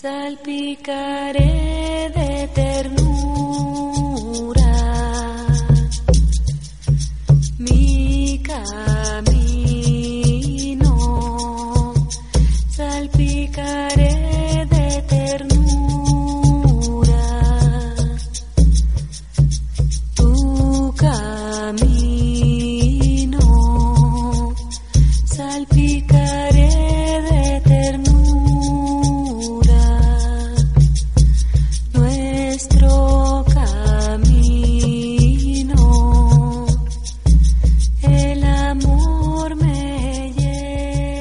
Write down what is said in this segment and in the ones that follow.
Salpicaré de ternura mi camino.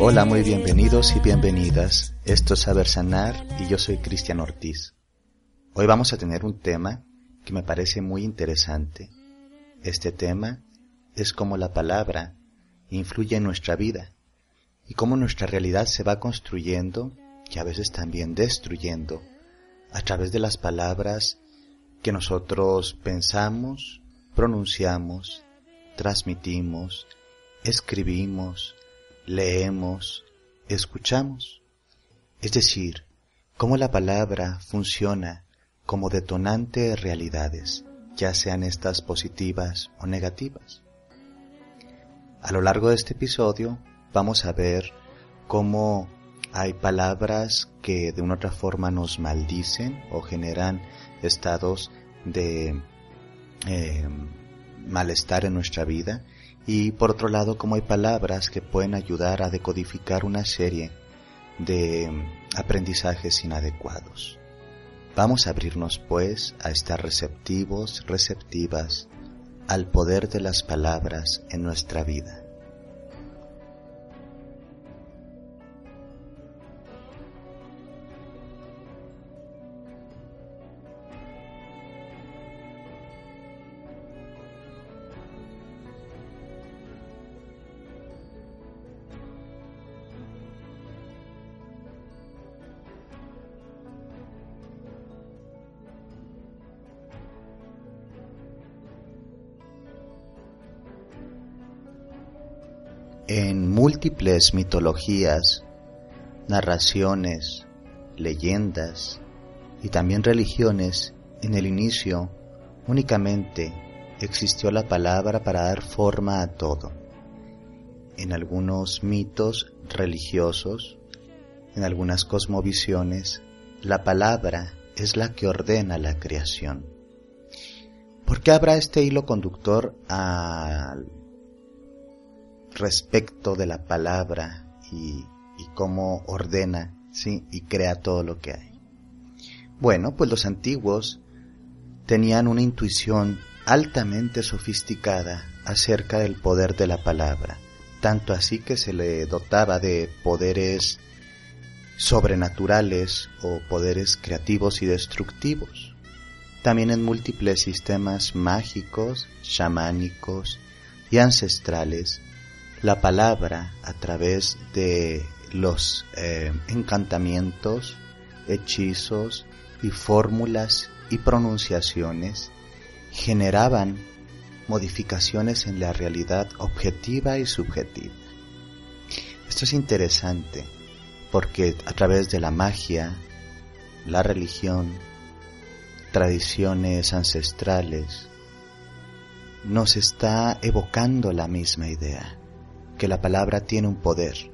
Hola, muy bienvenidos y bienvenidas. Esto es Saber Sanar y yo soy Cristian Ortiz. Hoy vamos a tener un tema que me parece muy interesante. Este tema es cómo la palabra influye en nuestra vida y cómo nuestra realidad se va construyendo y a veces también destruyendo a través de las palabras que nosotros pensamos, pronunciamos, transmitimos, escribimos, leemos, escuchamos. Es decir, cómo la palabra funciona como detonante de realidades, ya sean estas positivas o negativas. A lo largo de este episodio vamos a ver cómo hay palabras que de una otra forma nos maldicen o generan estados de eh, malestar en nuestra vida y por otro lado cómo hay palabras que pueden ayudar a decodificar una serie de aprendizajes inadecuados. Vamos a abrirnos pues a estar receptivos, receptivas al poder de las palabras en nuestra vida. En múltiples mitologías, narraciones, leyendas y también religiones, en el inicio únicamente existió la palabra para dar forma a todo. En algunos mitos religiosos, en algunas cosmovisiones, la palabra es la que ordena la creación. ¿Por qué habrá este hilo conductor al respecto de la palabra y, cómo ordena ¿sí? y crea todo lo que hay. Bueno, pues los antiguos tenían una intuición altamente sofisticada acerca del poder de la palabra, tanto así que se le dotaba de poderes sobrenaturales o poderes creativos y destructivos. También en múltiples sistemas mágicos, chamánicos y ancestrales la palabra a través de los eh, encantamientos, hechizos y fórmulas y pronunciaciones generaban modificaciones en la realidad objetiva y subjetiva. Esto es interesante porque a través de la magia, la religión, tradiciones ancestrales, nos está evocando la misma idea que la palabra tiene un poder,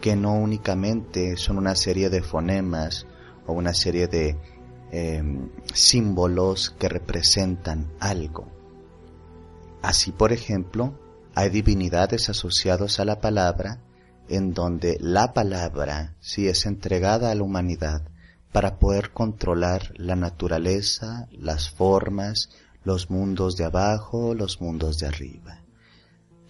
que no únicamente son una serie de fonemas o una serie de eh, símbolos que representan algo. Así, por ejemplo, hay divinidades asociadas a la palabra en donde la palabra sí es entregada a la humanidad para poder controlar la naturaleza, las formas, los mundos de abajo, los mundos de arriba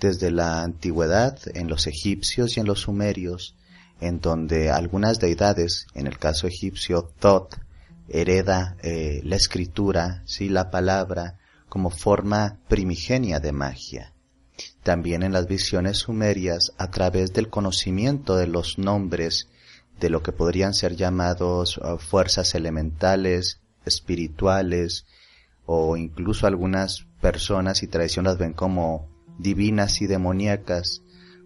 desde la antigüedad en los egipcios y en los sumerios, en donde algunas deidades, en el caso egipcio Thoth, hereda eh, la escritura, sí, la palabra, como forma primigenia de magia. También en las visiones sumerias, a través del conocimiento de los nombres de lo que podrían ser llamados uh, fuerzas elementales, espirituales, o incluso algunas personas y tradiciones las ven como divinas y demoníacas,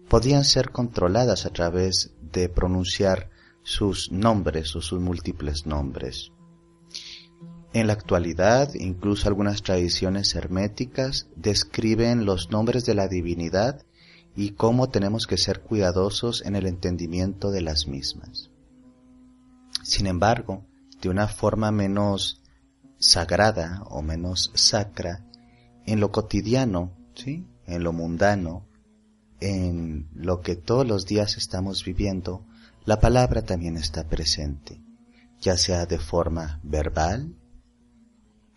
podían ser controladas a través de pronunciar sus nombres o sus múltiples nombres. En la actualidad, incluso algunas tradiciones herméticas describen los nombres de la divinidad y cómo tenemos que ser cuidadosos en el entendimiento de las mismas. Sin embargo, de una forma menos sagrada o menos sacra, en lo cotidiano, ¿sí? En lo mundano, en lo que todos los días estamos viviendo, la palabra también está presente, ya sea de forma verbal,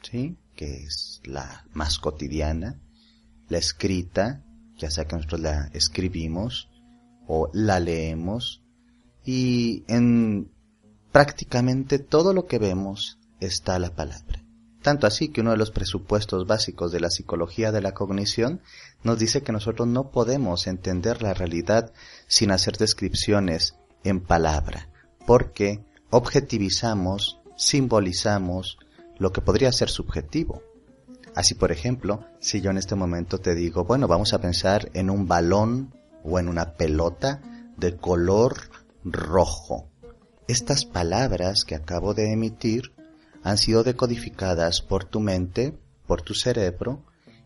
¿sí? que es la más cotidiana, la escrita, ya sea que nosotros la escribimos o la leemos, y en prácticamente todo lo que vemos está la palabra. Tanto así que uno de los presupuestos básicos de la psicología de la cognición nos dice que nosotros no podemos entender la realidad sin hacer descripciones en palabra, porque objetivizamos, simbolizamos lo que podría ser subjetivo. Así, por ejemplo, si yo en este momento te digo, bueno, vamos a pensar en un balón o en una pelota de color rojo. Estas palabras que acabo de emitir han sido decodificadas por tu mente, por tu cerebro,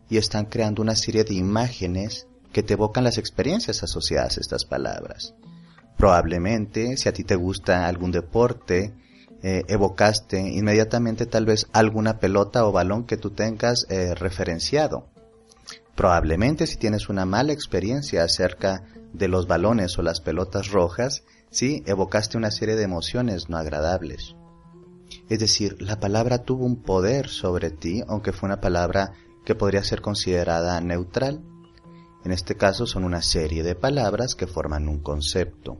y están creando una serie de imágenes que te evocan las experiencias asociadas a estas palabras. Probablemente, si a ti te gusta algún deporte, eh, evocaste inmediatamente tal vez alguna pelota o balón que tú tengas eh, referenciado. Probablemente si tienes una mala experiencia acerca de los balones o las pelotas rojas, sí, evocaste una serie de emociones no agradables. Es decir, la palabra tuvo un poder sobre ti, aunque fue una palabra que podría ser considerada neutral. En este caso son una serie de palabras que forman un concepto.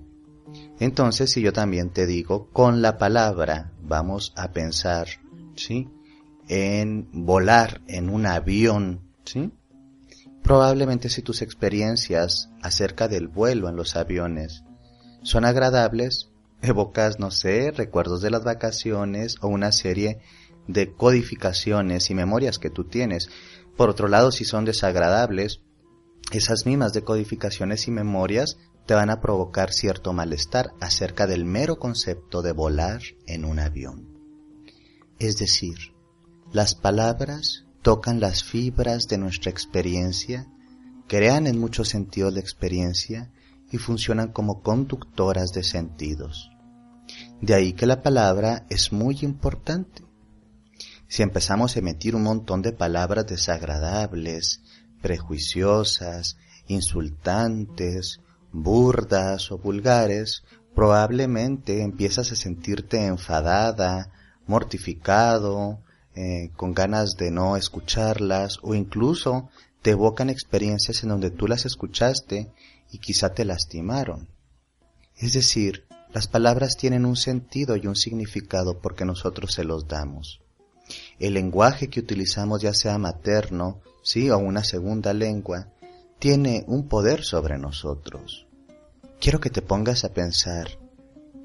Entonces, si yo también te digo, con la palabra vamos a pensar, ¿sí? En volar en un avión, ¿sí? Probablemente si tus experiencias acerca del vuelo en los aviones son agradables, evocas, no sé, recuerdos de las vacaciones o una serie de codificaciones y memorias que tú tienes. Por otro lado, si son desagradables, esas mismas decodificaciones y memorias te van a provocar cierto malestar acerca del mero concepto de volar en un avión. Es decir, las palabras tocan las fibras de nuestra experiencia, crean en muchos sentidos la experiencia y funcionan como conductoras de sentidos. De ahí que la palabra es muy importante. Si empezamos a emitir un montón de palabras desagradables, prejuiciosas, insultantes, burdas o vulgares, probablemente empiezas a sentirte enfadada, mortificado, eh, con ganas de no escucharlas o incluso te evocan experiencias en donde tú las escuchaste y quizá te lastimaron. Es decir, las palabras tienen un sentido y un significado porque nosotros se los damos. El lenguaje que utilizamos, ya sea materno, sí, o una segunda lengua, tiene un poder sobre nosotros. Quiero que te pongas a pensar,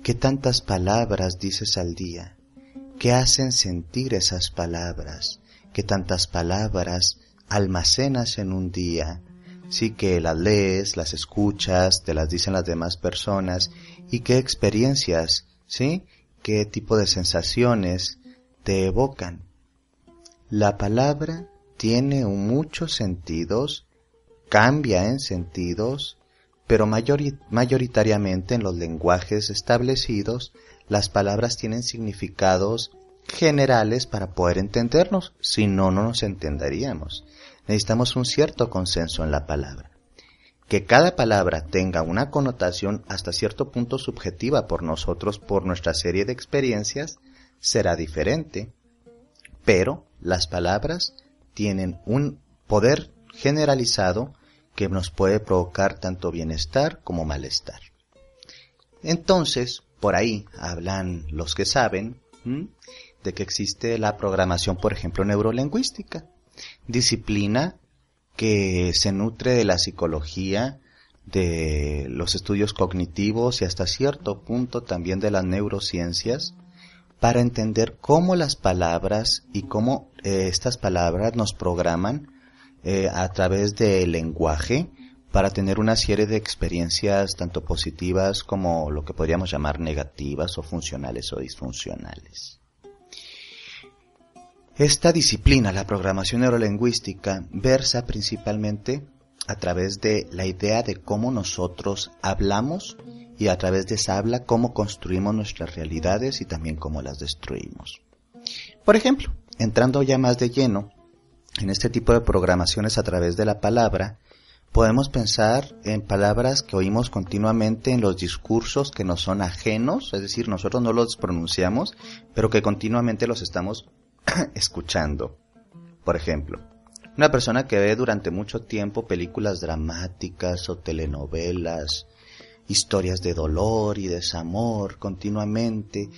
¿qué tantas palabras dices al día? ¿Qué hacen sentir esas palabras? ¿Qué tantas palabras almacenas en un día? Sí que las lees, las escuchas, te las dicen las demás personas y qué experiencias, ¿sí? ¿Qué tipo de sensaciones te evocan? La palabra tiene muchos sentidos, cambia en sentidos, pero mayoritariamente en los lenguajes establecidos, las palabras tienen significados generales para poder entendernos, si no, no nos entenderíamos. Necesitamos un cierto consenso en la palabra. Que cada palabra tenga una connotación hasta cierto punto subjetiva por nosotros por nuestra serie de experiencias será diferente, pero las palabras tienen un poder generalizado que nos puede provocar tanto bienestar como malestar. Entonces, por ahí hablan los que saben de que existe la programación, por ejemplo, neurolingüística, disciplina que se nutre de la psicología, de los estudios cognitivos y hasta cierto punto también de las neurociencias, para entender cómo las palabras y cómo eh, estas palabras nos programan eh, a través del lenguaje para tener una serie de experiencias tanto positivas como lo que podríamos llamar negativas o funcionales o disfuncionales. Esta disciplina, la programación neurolingüística, versa principalmente a través de la idea de cómo nosotros hablamos y a través de esa habla cómo construimos nuestras realidades y también cómo las destruimos. Por ejemplo, entrando ya más de lleno en este tipo de programaciones a través de la palabra, podemos pensar en palabras que oímos continuamente en los discursos que nos son ajenos, es decir, nosotros no los pronunciamos, pero que continuamente los estamos escuchando. Por ejemplo, una persona que ve durante mucho tiempo películas dramáticas o telenovelas, historias de dolor y desamor continuamente,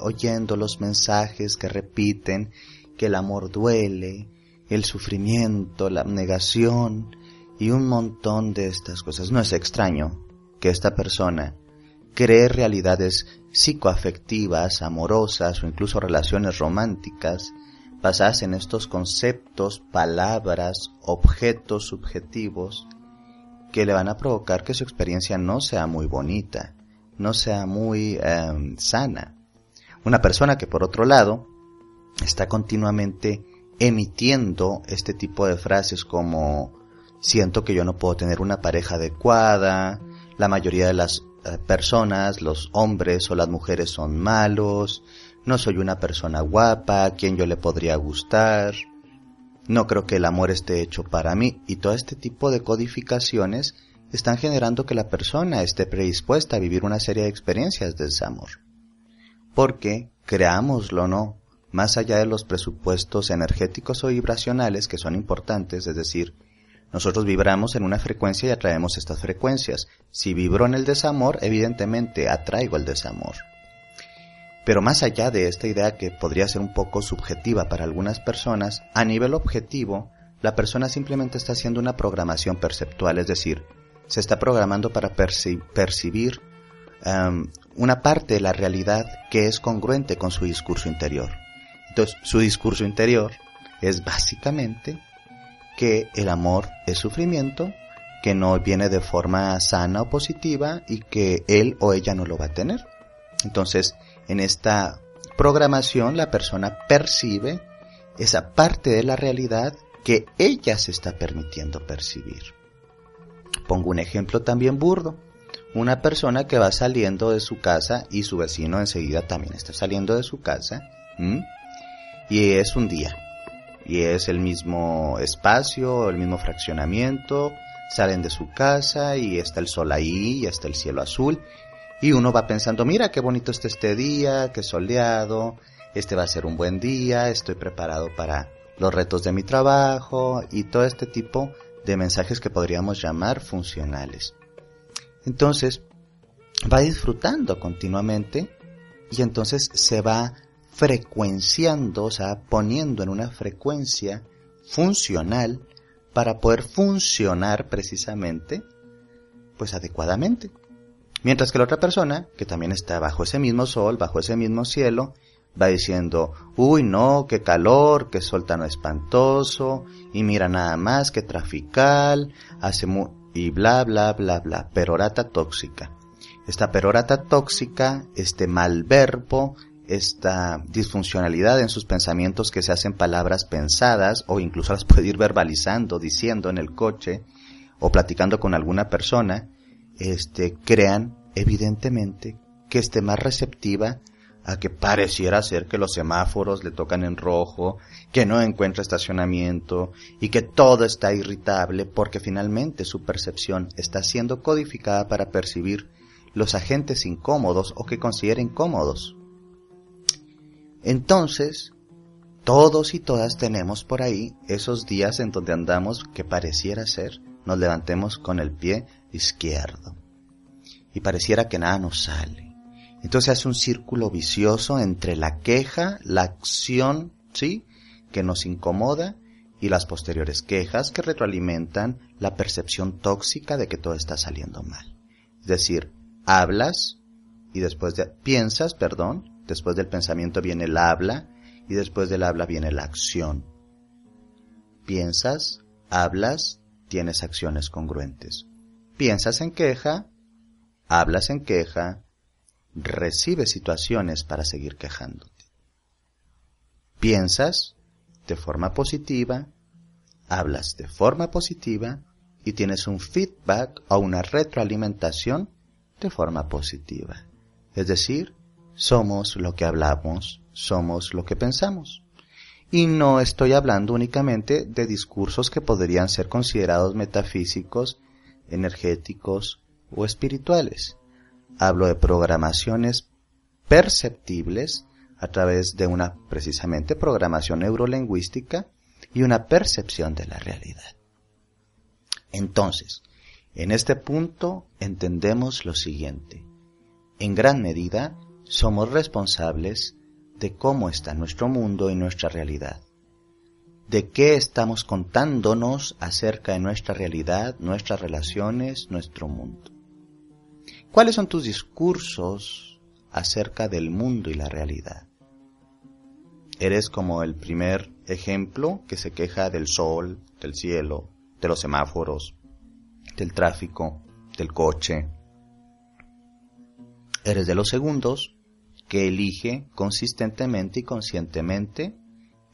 oyendo los mensajes que repiten que el amor duele, el sufrimiento, la abnegación y un montón de estas cosas. No es extraño que esta persona cree realidades psicoafectivas, amorosas o incluso relaciones románticas basadas en estos conceptos, palabras, objetos subjetivos que le van a provocar que su experiencia no sea muy bonita, no sea muy em, sana. Una persona que por otro lado está continuamente emitiendo este tipo de frases como siento que yo no puedo tener una pareja adecuada, la mayoría de las personas, los hombres o las mujeres son malos, no soy una persona guapa, a quien yo le podría gustar, no creo que el amor esté hecho para mí y todo este tipo de codificaciones están generando que la persona esté predispuesta a vivir una serie de experiencias de desamor. Porque, creámoslo o no, más allá de los presupuestos energéticos o vibracionales que son importantes, es decir, nosotros vibramos en una frecuencia y atraemos estas frecuencias. Si vibro en el desamor, evidentemente atraigo el desamor. Pero más allá de esta idea que podría ser un poco subjetiva para algunas personas, a nivel objetivo, la persona simplemente está haciendo una programación perceptual, es decir, se está programando para percibir um, una parte de la realidad que es congruente con su discurso interior. Entonces, su discurso interior es básicamente que el amor es sufrimiento, que no viene de forma sana o positiva y que él o ella no lo va a tener. Entonces, en esta programación la persona percibe esa parte de la realidad que ella se está permitiendo percibir. Pongo un ejemplo también burdo. Una persona que va saliendo de su casa y su vecino enseguida también está saliendo de su casa. Y es un día y es el mismo espacio, el mismo fraccionamiento, salen de su casa y está el sol ahí y está el cielo azul y uno va pensando, mira qué bonito está este día, qué soleado, este va a ser un buen día, estoy preparado para los retos de mi trabajo y todo este tipo de mensajes que podríamos llamar funcionales. Entonces, va disfrutando continuamente y entonces se va frecuenciando, o sea, poniendo en una frecuencia funcional para poder funcionar precisamente, pues adecuadamente. Mientras que la otra persona, que también está bajo ese mismo sol, bajo ese mismo cielo, va diciendo, uy no, qué calor, qué sol tan espantoso, y mira nada más, qué trafical, hace y bla bla bla bla, perorata tóxica. Esta perorata tóxica, este mal verbo, esta disfuncionalidad en sus pensamientos que se hacen palabras pensadas o incluso las puede ir verbalizando, diciendo en el coche o platicando con alguna persona, este, crean evidentemente que esté más receptiva a que pareciera ser que los semáforos le tocan en rojo, que no encuentra estacionamiento y que todo está irritable porque finalmente su percepción está siendo codificada para percibir los agentes incómodos o que considera incómodos. Entonces, todos y todas tenemos por ahí esos días en donde andamos que pareciera ser nos levantemos con el pie izquierdo. y pareciera que nada nos sale. Entonces hace un círculo vicioso entre la queja, la acción, ¿sí? Que nos incomoda y las posteriores quejas que retroalimentan la percepción tóxica de que todo está saliendo mal. Es decir, hablas y después de, piensas, perdón, después del pensamiento viene el habla y después del habla viene la acción. Piensas, hablas, tienes acciones congruentes. Piensas en queja, hablas en queja, recibes situaciones para seguir quejándote. Piensas de forma positiva, hablas de forma positiva y tienes un feedback o una retroalimentación de forma positiva. Es decir, somos lo que hablamos, somos lo que pensamos. Y no estoy hablando únicamente de discursos que podrían ser considerados metafísicos, energéticos o espirituales. Hablo de programaciones perceptibles a través de una precisamente programación neurolingüística y una percepción de la realidad. Entonces, en este punto entendemos lo siguiente. En gran medida, somos responsables de cómo está nuestro mundo y nuestra realidad. De qué estamos contándonos acerca de nuestra realidad, nuestras relaciones, nuestro mundo. ¿Cuáles son tus discursos acerca del mundo y la realidad? Eres como el primer ejemplo que se queja del sol, del cielo, de los semáforos, del tráfico, del coche. Eres de los segundos que elige consistentemente y conscientemente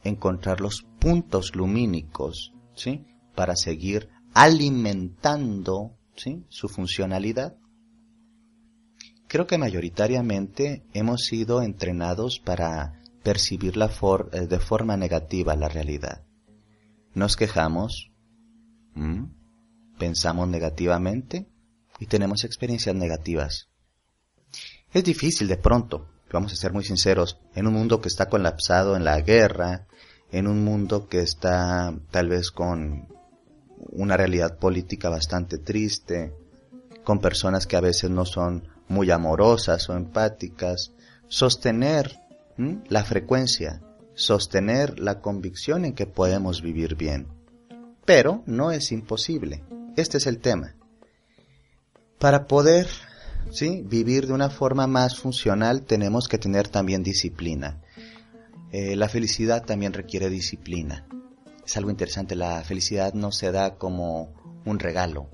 encontrar los puntos lumínicos, ¿sí? Para seguir alimentando, ¿sí? Su funcionalidad. Creo que mayoritariamente hemos sido entrenados para percibir la eh, de forma negativa la realidad. Nos quejamos, pensamos negativamente y tenemos experiencias negativas. Es difícil de pronto vamos a ser muy sinceros, en un mundo que está colapsado en la guerra, en un mundo que está tal vez con una realidad política bastante triste, con personas que a veces no son muy amorosas o empáticas, sostener la frecuencia, sostener la convicción en que podemos vivir bien. Pero no es imposible. Este es el tema. Para poder ¿sí? Vivir de una forma más funcional tenemos que tener también disciplina. Eh, la felicidad también requiere disciplina. Es algo interesante, la felicidad no se da como un regalo.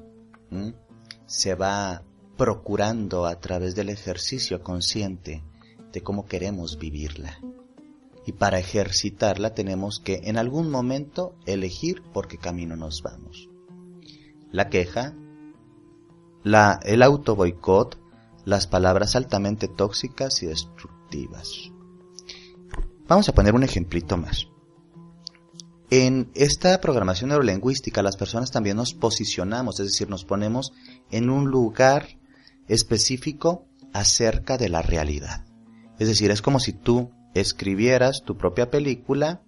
Se va procurando a través del ejercicio consciente de cómo queremos vivirla. Y para ejercitarla tenemos que en algún momento elegir por qué camino nos vamos. La queja, la, el auto boicot las palabras altamente tóxicas y destructivas. Vamos a poner un ejemplito más. En esta programación neurolingüística las personas también nos posicionamos, es decir, nos ponemos en un lugar específico acerca de la realidad. Es decir, es como si tú escribieras tu propia película,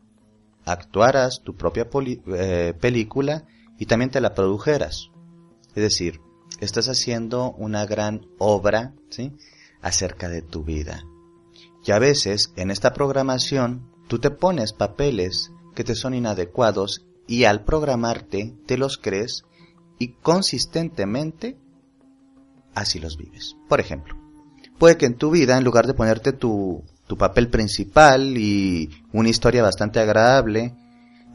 actuaras tu propia eh, película y también te la produjeras. Es decir, estás haciendo una gran obra, ¿sí? Acerca de tu vida. Y a veces en esta programación tú te pones papeles que te son inadecuados y al programarte te los crees y consistentemente así los vives. Por ejemplo, puede que en tu vida, en lugar de ponerte tu, tu papel principal y una historia bastante agradable,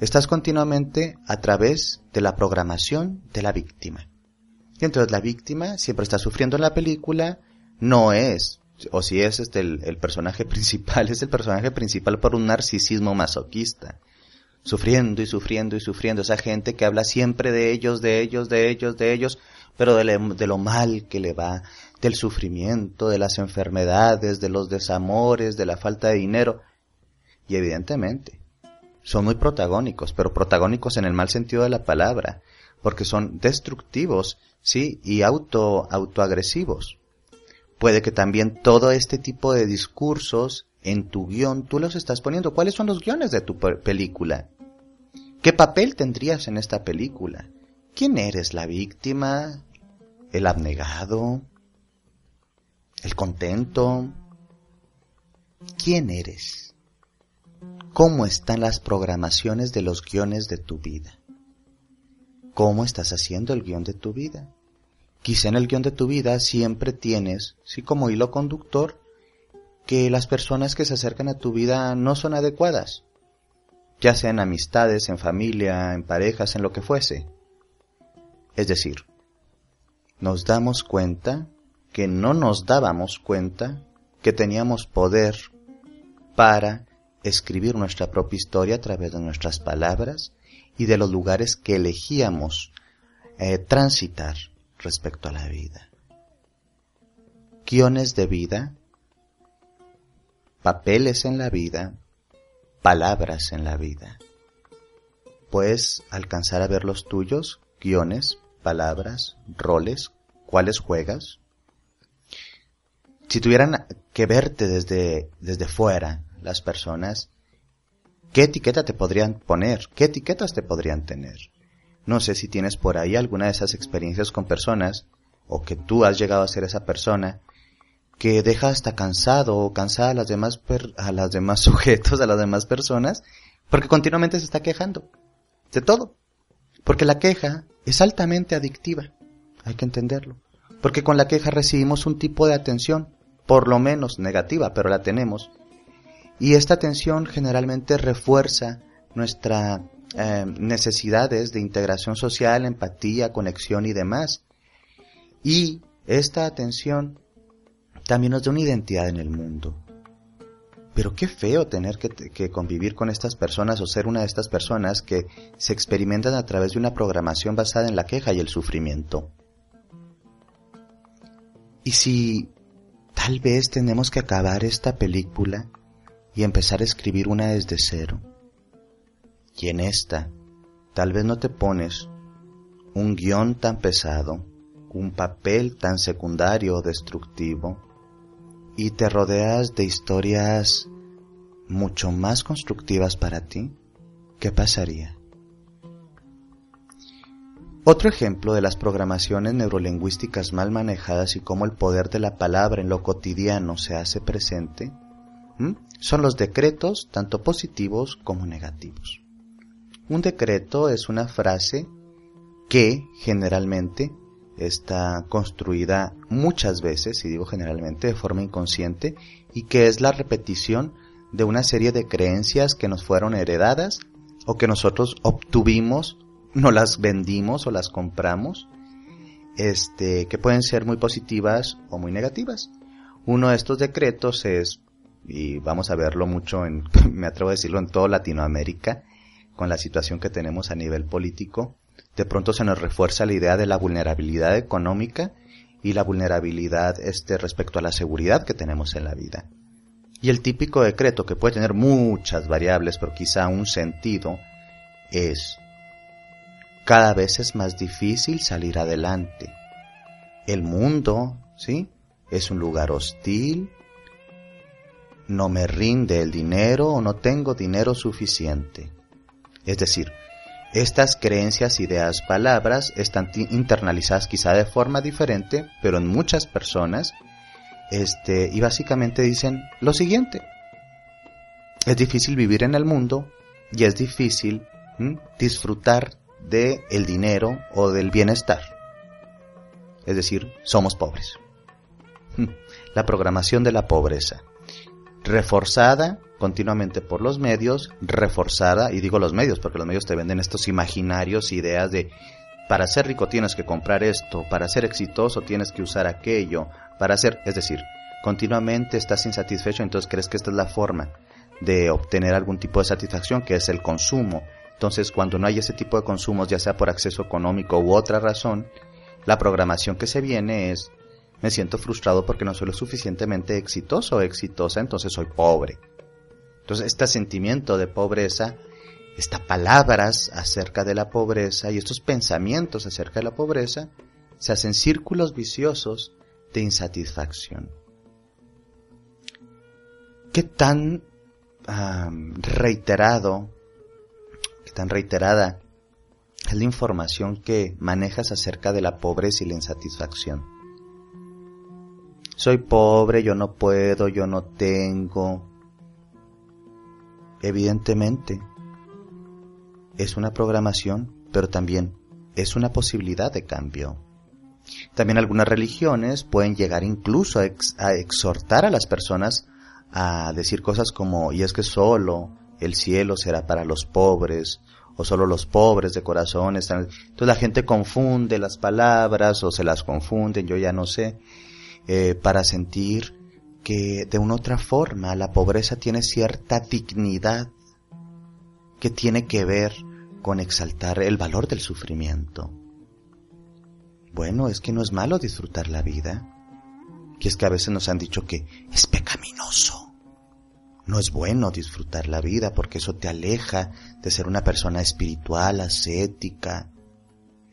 estás continuamente a través de la programación de la víctima. Y entonces la víctima siempre está sufriendo en la película, no es, o si es este el, personaje principal, es el personaje principal por un narcisismo masoquista. Sufriendo y sufriendo y sufriendo. Esa gente que habla siempre de ellos, de ellos, de ellos, de ellos, pero de, de lo mal que le va, del sufrimiento, de las enfermedades, de los desamores, de la falta de dinero. Y evidentemente, son muy protagónicos, pero protagónicos en el mal sentido de la palabra, porque son destructivos ¿sí? Y auto, autoagresivos. Puede que también todo este tipo de discursos en tu guion tú los estás poniendo. ¿Cuáles son los guiones de tu película? ¿Qué papel tendrías en esta película? ¿Quién eres? ¿La víctima? ¿El abnegado? el contento. ¿Quién eres? ¿Cómo están las programaciones de los guiones de tu vida? ¿Cómo estás haciendo el guion de tu vida? Quizá en el guion de tu vida siempre tienes, sí como hilo conductor, que las personas que se acercan a tu vida no son adecuadas, ya sea en amistades, en familia, en parejas, en lo que fuese. Es decir, nos damos cuenta que no nos dábamos cuenta que teníamos poder para escribir nuestra propia historia a través de nuestras palabras y de los lugares que elegíamos eh, transitar respecto a la vida. Guiones de vida, papeles en la vida, palabras en la vida. Puedes alcanzar a ver los tuyos, guiones, palabras, roles, cuáles juegas. Si tuvieran que verte desde, desde fuera las personas, ¿qué etiqueta te podrían poner? ¿Qué etiquetas te podrían tener? No sé si tienes por ahí alguna de esas experiencias con personas, o que tú has llegado a ser esa persona, que deja hasta cansado o cansada a las demás, a las demás sujetos, a las demás personas, porque continuamente se está quejando de todo. Porque la queja es altamente adictiva, hay que entenderlo. Porque con la queja recibimos un tipo de atención, por lo menos negativa, pero la tenemos. Y esta atención generalmente refuerza nuestras eh, necesidades de integración social, empatía, conexión y demás. Y esta atención también nos da una identidad en el mundo. Pero qué feo tener que, convivir con estas personas o ser una de estas personas que se experimentan a través de una programación basada en la queja y el sufrimiento. Y si tal vez tenemos que acabar esta película y empezar a escribir una desde cero. Y en esta, tal vez no te pones un guion tan pesado, un papel tan secundario o destructivo, y te rodeas de historias mucho más constructivas para ti, ¿qué pasaría? Otro ejemplo de las programaciones neurolingüísticas mal manejadas y cómo el poder de la palabra en lo cotidiano se hace presente son los decretos, tanto positivos como negativos. Un decreto es una frase que generalmente está construida muchas veces, y digo generalmente de forma inconsciente, y que es la repetición de una serie de creencias que nos fueron heredadas o que nosotros obtuvimos, no las vendimos o las compramos, este, que pueden ser muy positivas o muy negativas. Uno de estos decretos es, y vamos a verlo mucho en, me atrevo a decirlo, en toda Latinoamérica, con la situación que tenemos a nivel político, de pronto se nos refuerza la idea de la vulnerabilidad económica y la vulnerabilidad este, respecto a la seguridad que tenemos en la vida. Y el típico decreto, que puede tener muchas variables, pero quizá un sentido, es cada vez es más difícil salir adelante. El mundo, ¿sí? Es un lugar hostil, no me rinde el dinero o no tengo dinero suficiente. Es decir, estas creencias, ideas, palabras están internalizadas quizá de forma diferente, pero en muchas personas, este, y básicamente dicen lo siguiente. Es difícil vivir en el mundo y es difícil disfrutar del el dinero o del bienestar. Es decir, somos pobres. La programación de la pobreza. Reforzada continuamente por los medios, reforzada, y digo los medios porque los medios te venden estos imaginarios, ideas de para ser rico tienes que comprar esto, para ser exitoso tienes que usar aquello, para ser, es decir, continuamente estás insatisfecho, entonces crees que esta es la forma de obtener algún tipo de satisfacción, que es el consumo. Entonces, cuando no hay ese tipo de consumos, ya sea por acceso económico u otra razón, la programación que se viene es me siento frustrado porque no soy lo suficientemente exitoso o exitosa, entonces soy pobre. Entonces, este sentimiento de pobreza, estas palabras acerca de la pobreza y estos pensamientos acerca de la pobreza se hacen círculos viciosos de insatisfacción. ¿Qué tan reiterado, qué tan reiterada es la información que manejas acerca de la pobreza y la insatisfacción? Soy pobre, yo no puedo, yo no tengo. Evidentemente, es una programación, pero también es una posibilidad de cambio. También algunas religiones pueden llegar incluso a, exhortar a las personas a decir cosas como, y es que solo el cielo será para los pobres, o solo los pobres de corazón están. Entonces la gente confunde las palabras o se las confunden, yo ya no sé, eh, para sentir que de una otra forma la pobreza tiene cierta dignidad que tiene que ver con exaltar el valor del sufrimiento. Bueno, es que no es malo disfrutar la vida, que es que a veces nos han dicho que es pecaminoso. No es bueno disfrutar la vida porque eso te aleja de ser una persona espiritual, ascética.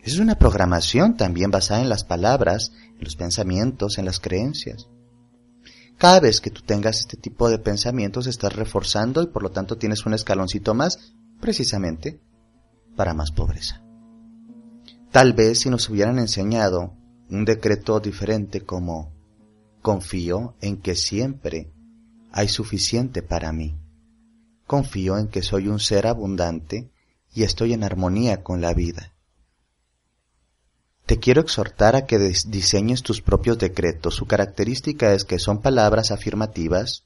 Es una programación también basada en las palabras, en los pensamientos, en las creencias. Cada vez que tú tengas este tipo de pensamientos estás reforzando y por lo tanto tienes un escaloncito más, precisamente, para más pobreza. Tal vez si nos hubieran enseñado un decreto diferente como confío en que siempre hay suficiente para mí. Confío en que soy un ser abundante y estoy en armonía con la vida. Te quiero exhortar a que diseñes tus propios decretos. Su característica es que son palabras afirmativas,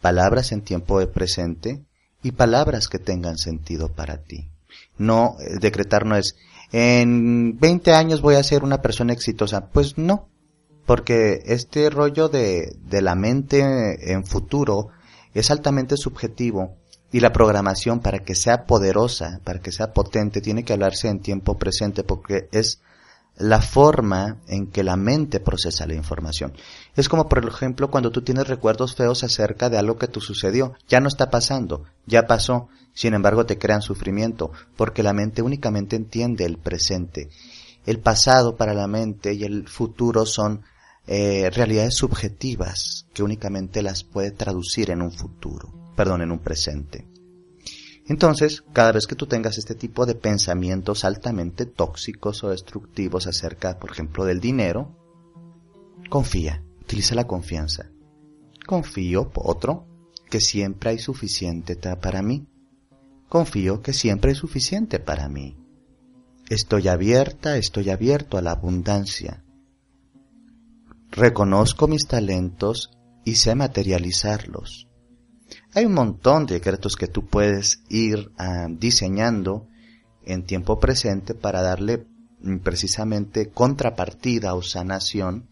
palabras en tiempo de presente y palabras que tengan sentido para ti. No, eh, decretar no es, en 20 años voy a ser una persona exitosa. Pues no, porque este rollo de, de la mente en futuro es altamente subjetivo y la programación para que sea poderosa, para que sea potente, tiene que hablarse en tiempo presente porque es la forma en que la mente procesa la información. Es como, por ejemplo, cuando tú tienes recuerdos feos acerca de algo que te sucedió. Ya no está pasando, ya pasó. Sin embargo, te crean sufrimiento, porque la mente únicamente entiende el presente. El pasado para la mente y el futuro son eh, realidades subjetivas que únicamente las puede traducir en un futuro, perdón, en un presente. Entonces, cada vez que tú tengas este tipo de pensamientos altamente tóxicos o destructivos acerca, por ejemplo, del dinero, confía, utiliza la confianza. Confío, otro, que siempre hay suficiente para mí. Confío que siempre hay suficiente para mí. Estoy abierta, estoy abierto a la abundancia. Reconozco mis talentos y sé materializarlos. Hay un montón de decretos que tú puedes ir ah, diseñando en tiempo presente para darle mm, precisamente contrapartida o sanación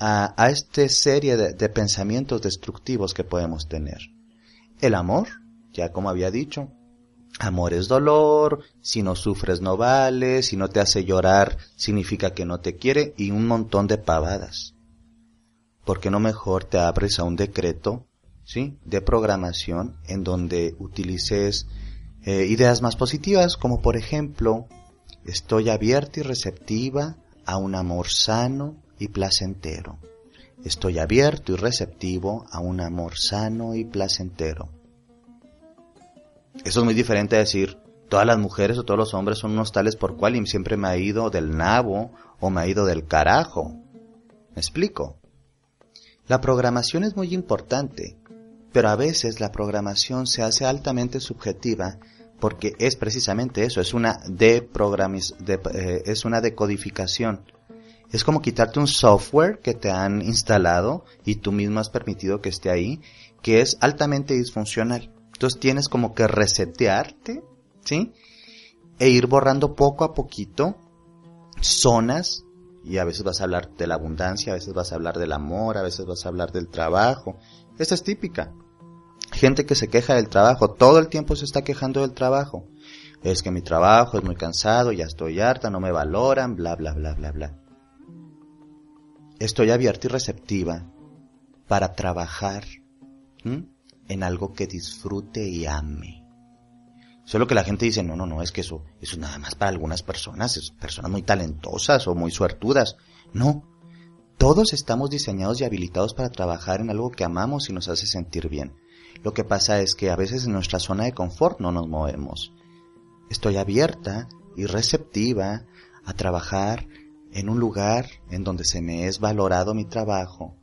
a, esta serie de, de pensamientos destructivos que podemos tener. El amor, ya como había dicho, Amor es dolor, si no sufres no vale, si no te hace llorar significa que no te quiere y un montón de pavadas. ¿Por qué no mejor te abres a un decreto, sí, de programación en donde utilices eh, ideas más positivas como por ejemplo, estoy abierta y receptiva a un amor sano y placentero. Estoy abierto y receptivo a un amor sano y placentero. Eso es muy diferente a decir, todas las mujeres o todos los hombres son unos tales por cual y siempre me ha ido del nabo o me ha ido del carajo. ¿Me explico? La programación es muy importante, pero a veces la programación se hace altamente subjetiva porque es precisamente eso, es una de, eh, es una decodificación. Es como quitarte un software que te han instalado y tú mismo has permitido que esté ahí, que es altamente disfuncional. Entonces tienes como que resetearte, ¿sí? E ir borrando poco a poquito zonas y a veces vas a hablar de la abundancia, a veces vas a hablar del amor, a veces vas a hablar del trabajo. Esta es típica. Gente que se queja del trabajo, todo el tiempo se está quejando del trabajo. Es que mi trabajo es muy cansado, ya estoy harta, no me valoran, bla, bla, bla, bla, bla. Estoy abierta y receptiva para trabajar en algo que disfrute y ame. Solo que la gente dice, no, no, no, es que eso, eso es nada más para algunas personas, es personas muy talentosas o muy suertudas. No, todos estamos diseñados y habilitados para trabajar en algo que amamos y nos hace sentir bien. Lo que pasa es que a veces en nuestra zona de confort no nos movemos. Estoy abierta y receptiva a trabajar en un lugar en donde se me es valorado mi trabajo,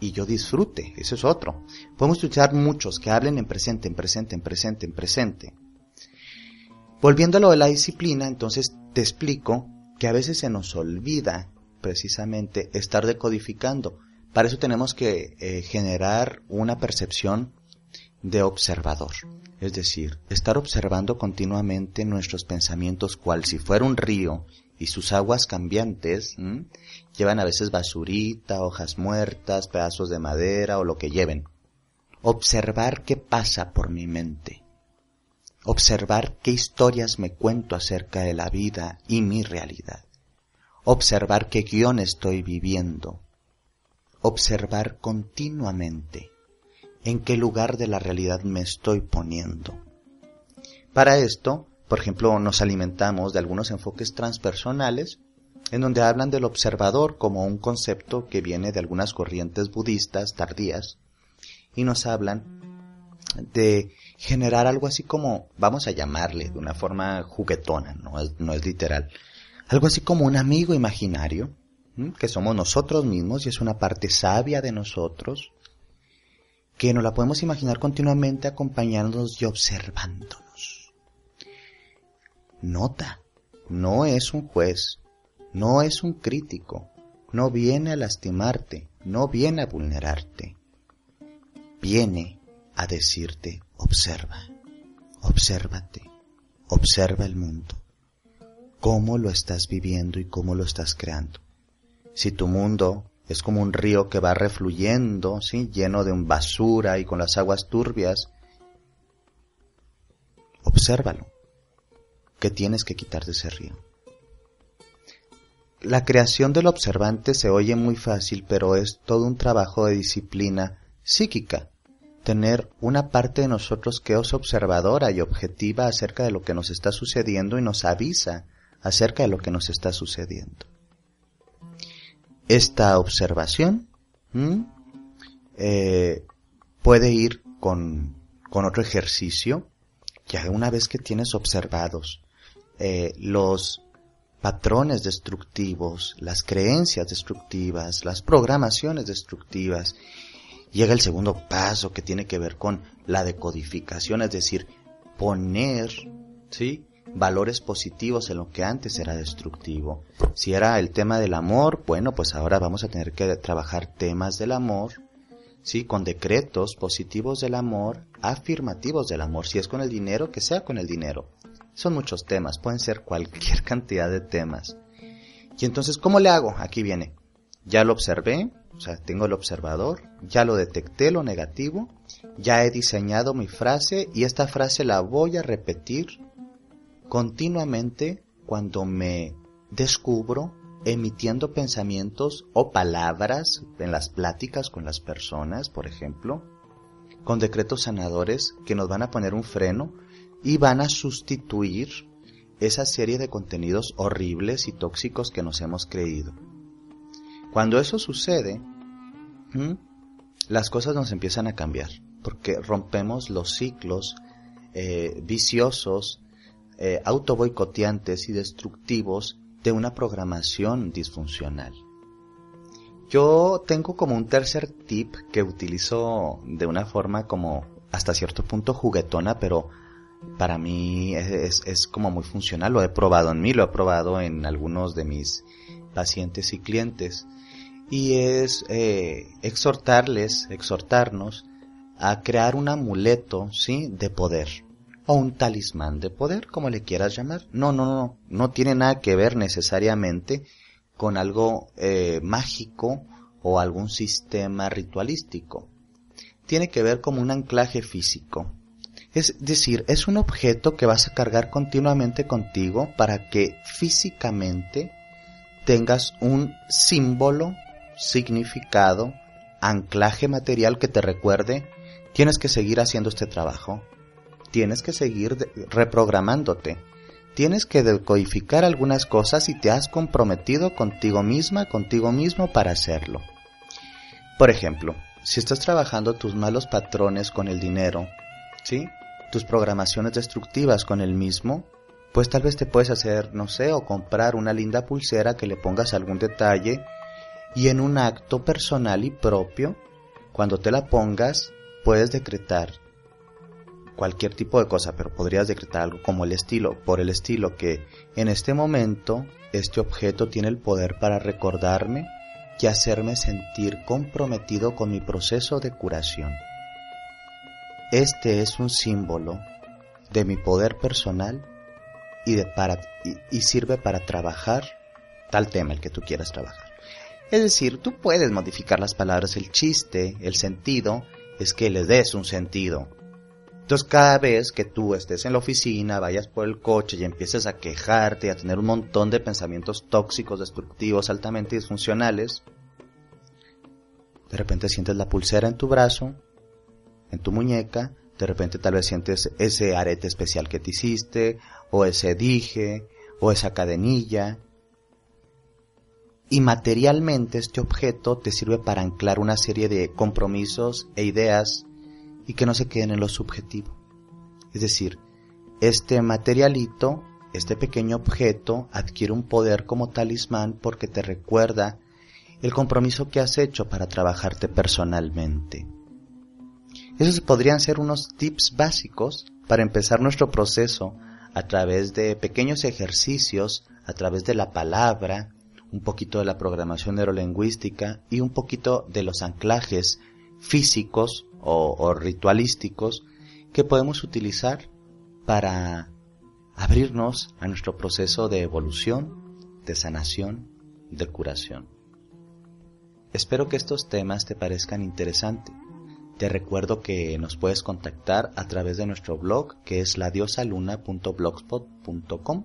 y yo disfrute. Eso es otro. Podemos escuchar muchos que hablen en presente, en presente, en presente, en presente. Volviendo a lo de la disciplina, entonces te explico que a veces se nos olvida precisamente estar decodificando. Para eso tenemos que eh, generar una percepción de observador. Es decir, estar observando continuamente nuestros pensamientos cual si fuera un río y sus aguas cambiantes llevan a veces basurita, hojas muertas, pedazos de madera o lo que lleven. Observar qué pasa por mi mente. Observar qué historias me cuento acerca de la vida y mi realidad. Observar qué guion estoy viviendo. Observar continuamente en qué lugar de la realidad me estoy poniendo. Para esto, por ejemplo, nos alimentamos de algunos enfoques transpersonales, en donde hablan del observador como un concepto que viene de algunas corrientes budistas tardías, y nos hablan de generar algo así como, vamos a llamarle de una forma juguetona, no es, no es literal, algo así como un amigo imaginario, que somos nosotros mismos y es una parte sabia de nosotros, que nos la podemos imaginar continuamente acompañándonos y observándonos. Nota, no es un juez, no es un crítico, no viene a lastimarte, no viene a vulnerarte, viene a decirte, observa, obsérvate, observa el mundo, cómo lo estás viviendo y cómo lo estás creando. Si tu mundo es como un río que va refluyendo, ¿sí? lleno de basura y con las aguas turbias. Obsérvalo. ¿Qué tienes que quitar de ese río? La creación del observante se oye muy fácil, pero es todo un trabajo de disciplina psíquica. Tener una parte de nosotros que es observadora y objetiva acerca de lo que nos está sucediendo y nos avisa acerca de lo que nos está sucediendo esta observación eh, puede ir con, con, otro ejercicio, ya una vez que tienes observados eh, los patrones destructivos, las creencias destructivas, las programaciones destructivas, llega el segundo paso que tiene que ver con la decodificación, es decir, poner, ¿sí? Valores positivos en lo que antes era destructivo. Si era el tema del amor, bueno, pues ahora vamos a tener que trabajar temas del amor, sí, con decretos positivos del amor, afirmativos del amor. Si es con el dinero, que sea con el dinero. Son muchos temas, pueden ser cualquier cantidad de temas. Y entonces, ¿cómo le hago? Aquí viene. Ya lo observé, o sea, tengo el observador, ya lo detecté lo negativo, ya he diseñado mi frase y esta frase la voy a repetir continuamente cuando me descubro emitiendo pensamientos o palabras en las pláticas con las personas, por ejemplo, con decretos sanadores que nos van a poner un freno y van a sustituir esa serie de contenidos horribles y tóxicos que nos hemos creído. Cuando eso sucede, las cosas nos empiezan a cambiar, porque rompemos los ciclos eh, viciosos eh, autoboicoteantes y destructivos de una programación disfuncional. Yo tengo como un tercer tip que utilizo de una forma como hasta cierto punto juguetona, pero para mí es, es, como muy funcional. Lo he probado en mí, lo he probado en algunos de mis pacientes y clientes. Y es eh, exhortarles, exhortarnos a crear un amuleto, ¿sí? De poder o un talismán de poder, como le quieras llamar. No, no, no, no tiene nada que ver necesariamente con algo eh, mágico o algún sistema ritualístico. Tiene que ver como un anclaje físico. Es decir, es un objeto que vas a cargar continuamente contigo para que físicamente tengas un símbolo, significado, anclaje material que te recuerde, tienes que seguir haciendo este trabajo, tienes que seguir reprogramándote. Tienes que decodificar algunas cosas y te has comprometido contigo misma, contigo mismo para hacerlo. Por ejemplo, si estás trabajando tus malos patrones con el dinero, ¿sí? Tus programaciones destructivas con el mismo, pues tal vez te puedes hacer, no sé, o comprar una linda pulsera que le pongas algún detalle y en un acto personal y propio cuando te la pongas, puedes decretar cualquier tipo de cosa, pero podrías decretar algo como el estilo, por el estilo que en este momento este objeto tiene el poder para recordarme y hacerme sentir comprometido con mi proceso de curación. Este es un símbolo de mi poder personal y, y, sirve para trabajar tal tema el que tú quieras trabajar. Es decir, tú puedes modificar las palabras, el chiste, el sentido, es que les des un sentido. Entonces cada vez que tú estés en la oficina, vayas por el coche y empieces a quejarte, a tener un montón de pensamientos tóxicos, destructivos, altamente disfuncionales, de repente sientes la pulsera en tu brazo, en tu muñeca, de repente tal vez sientes ese arete especial que te hiciste, o ese dije, o esa cadenilla. Y materialmente este objeto te sirve para anclar una serie de compromisos e ideas y que no se queden en lo subjetivo. Es decir, este materialito, este pequeño objeto, adquiere un poder como talismán porque te recuerda el compromiso que has hecho para trabajarte personalmente. Esos podrían ser unos tips básicos para empezar nuestro proceso a través de pequeños ejercicios, a través de la palabra, un poquito de la programación neurolingüística y un poquito de los anclajes físicos o, ritualísticos que podemos utilizar para abrirnos a nuestro proceso de evolución, de sanación, de curación. Espero que estos temas te parezcan interesantes. Te recuerdo que nos puedes contactar a través de nuestro blog que es ladiosaluna.blogspot.com.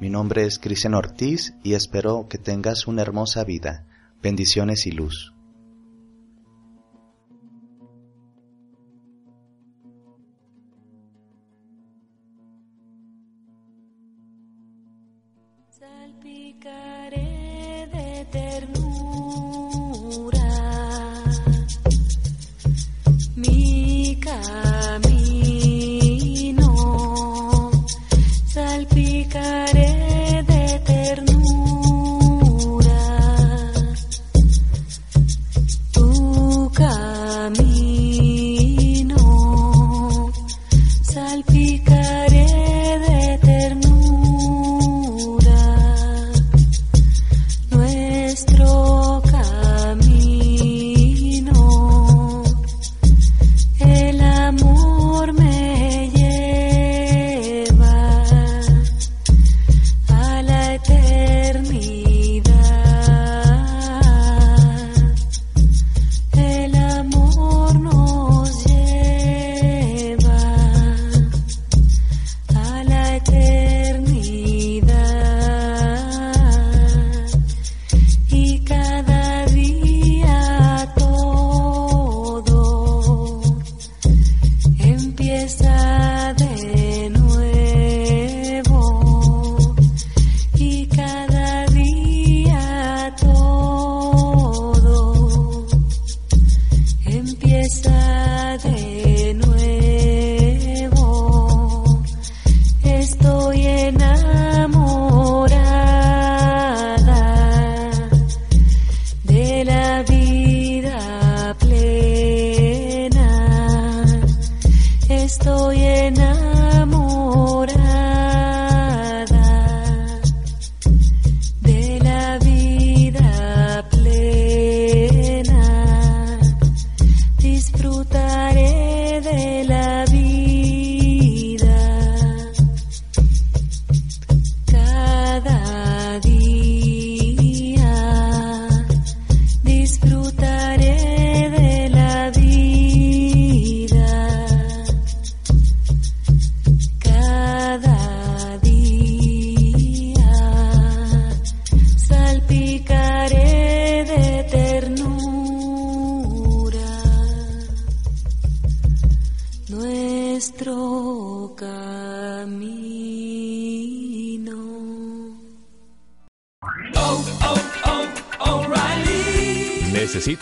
Mi nombre es Cristian Ortiz y espero que tengas una hermosa vida. Bendiciones y luz.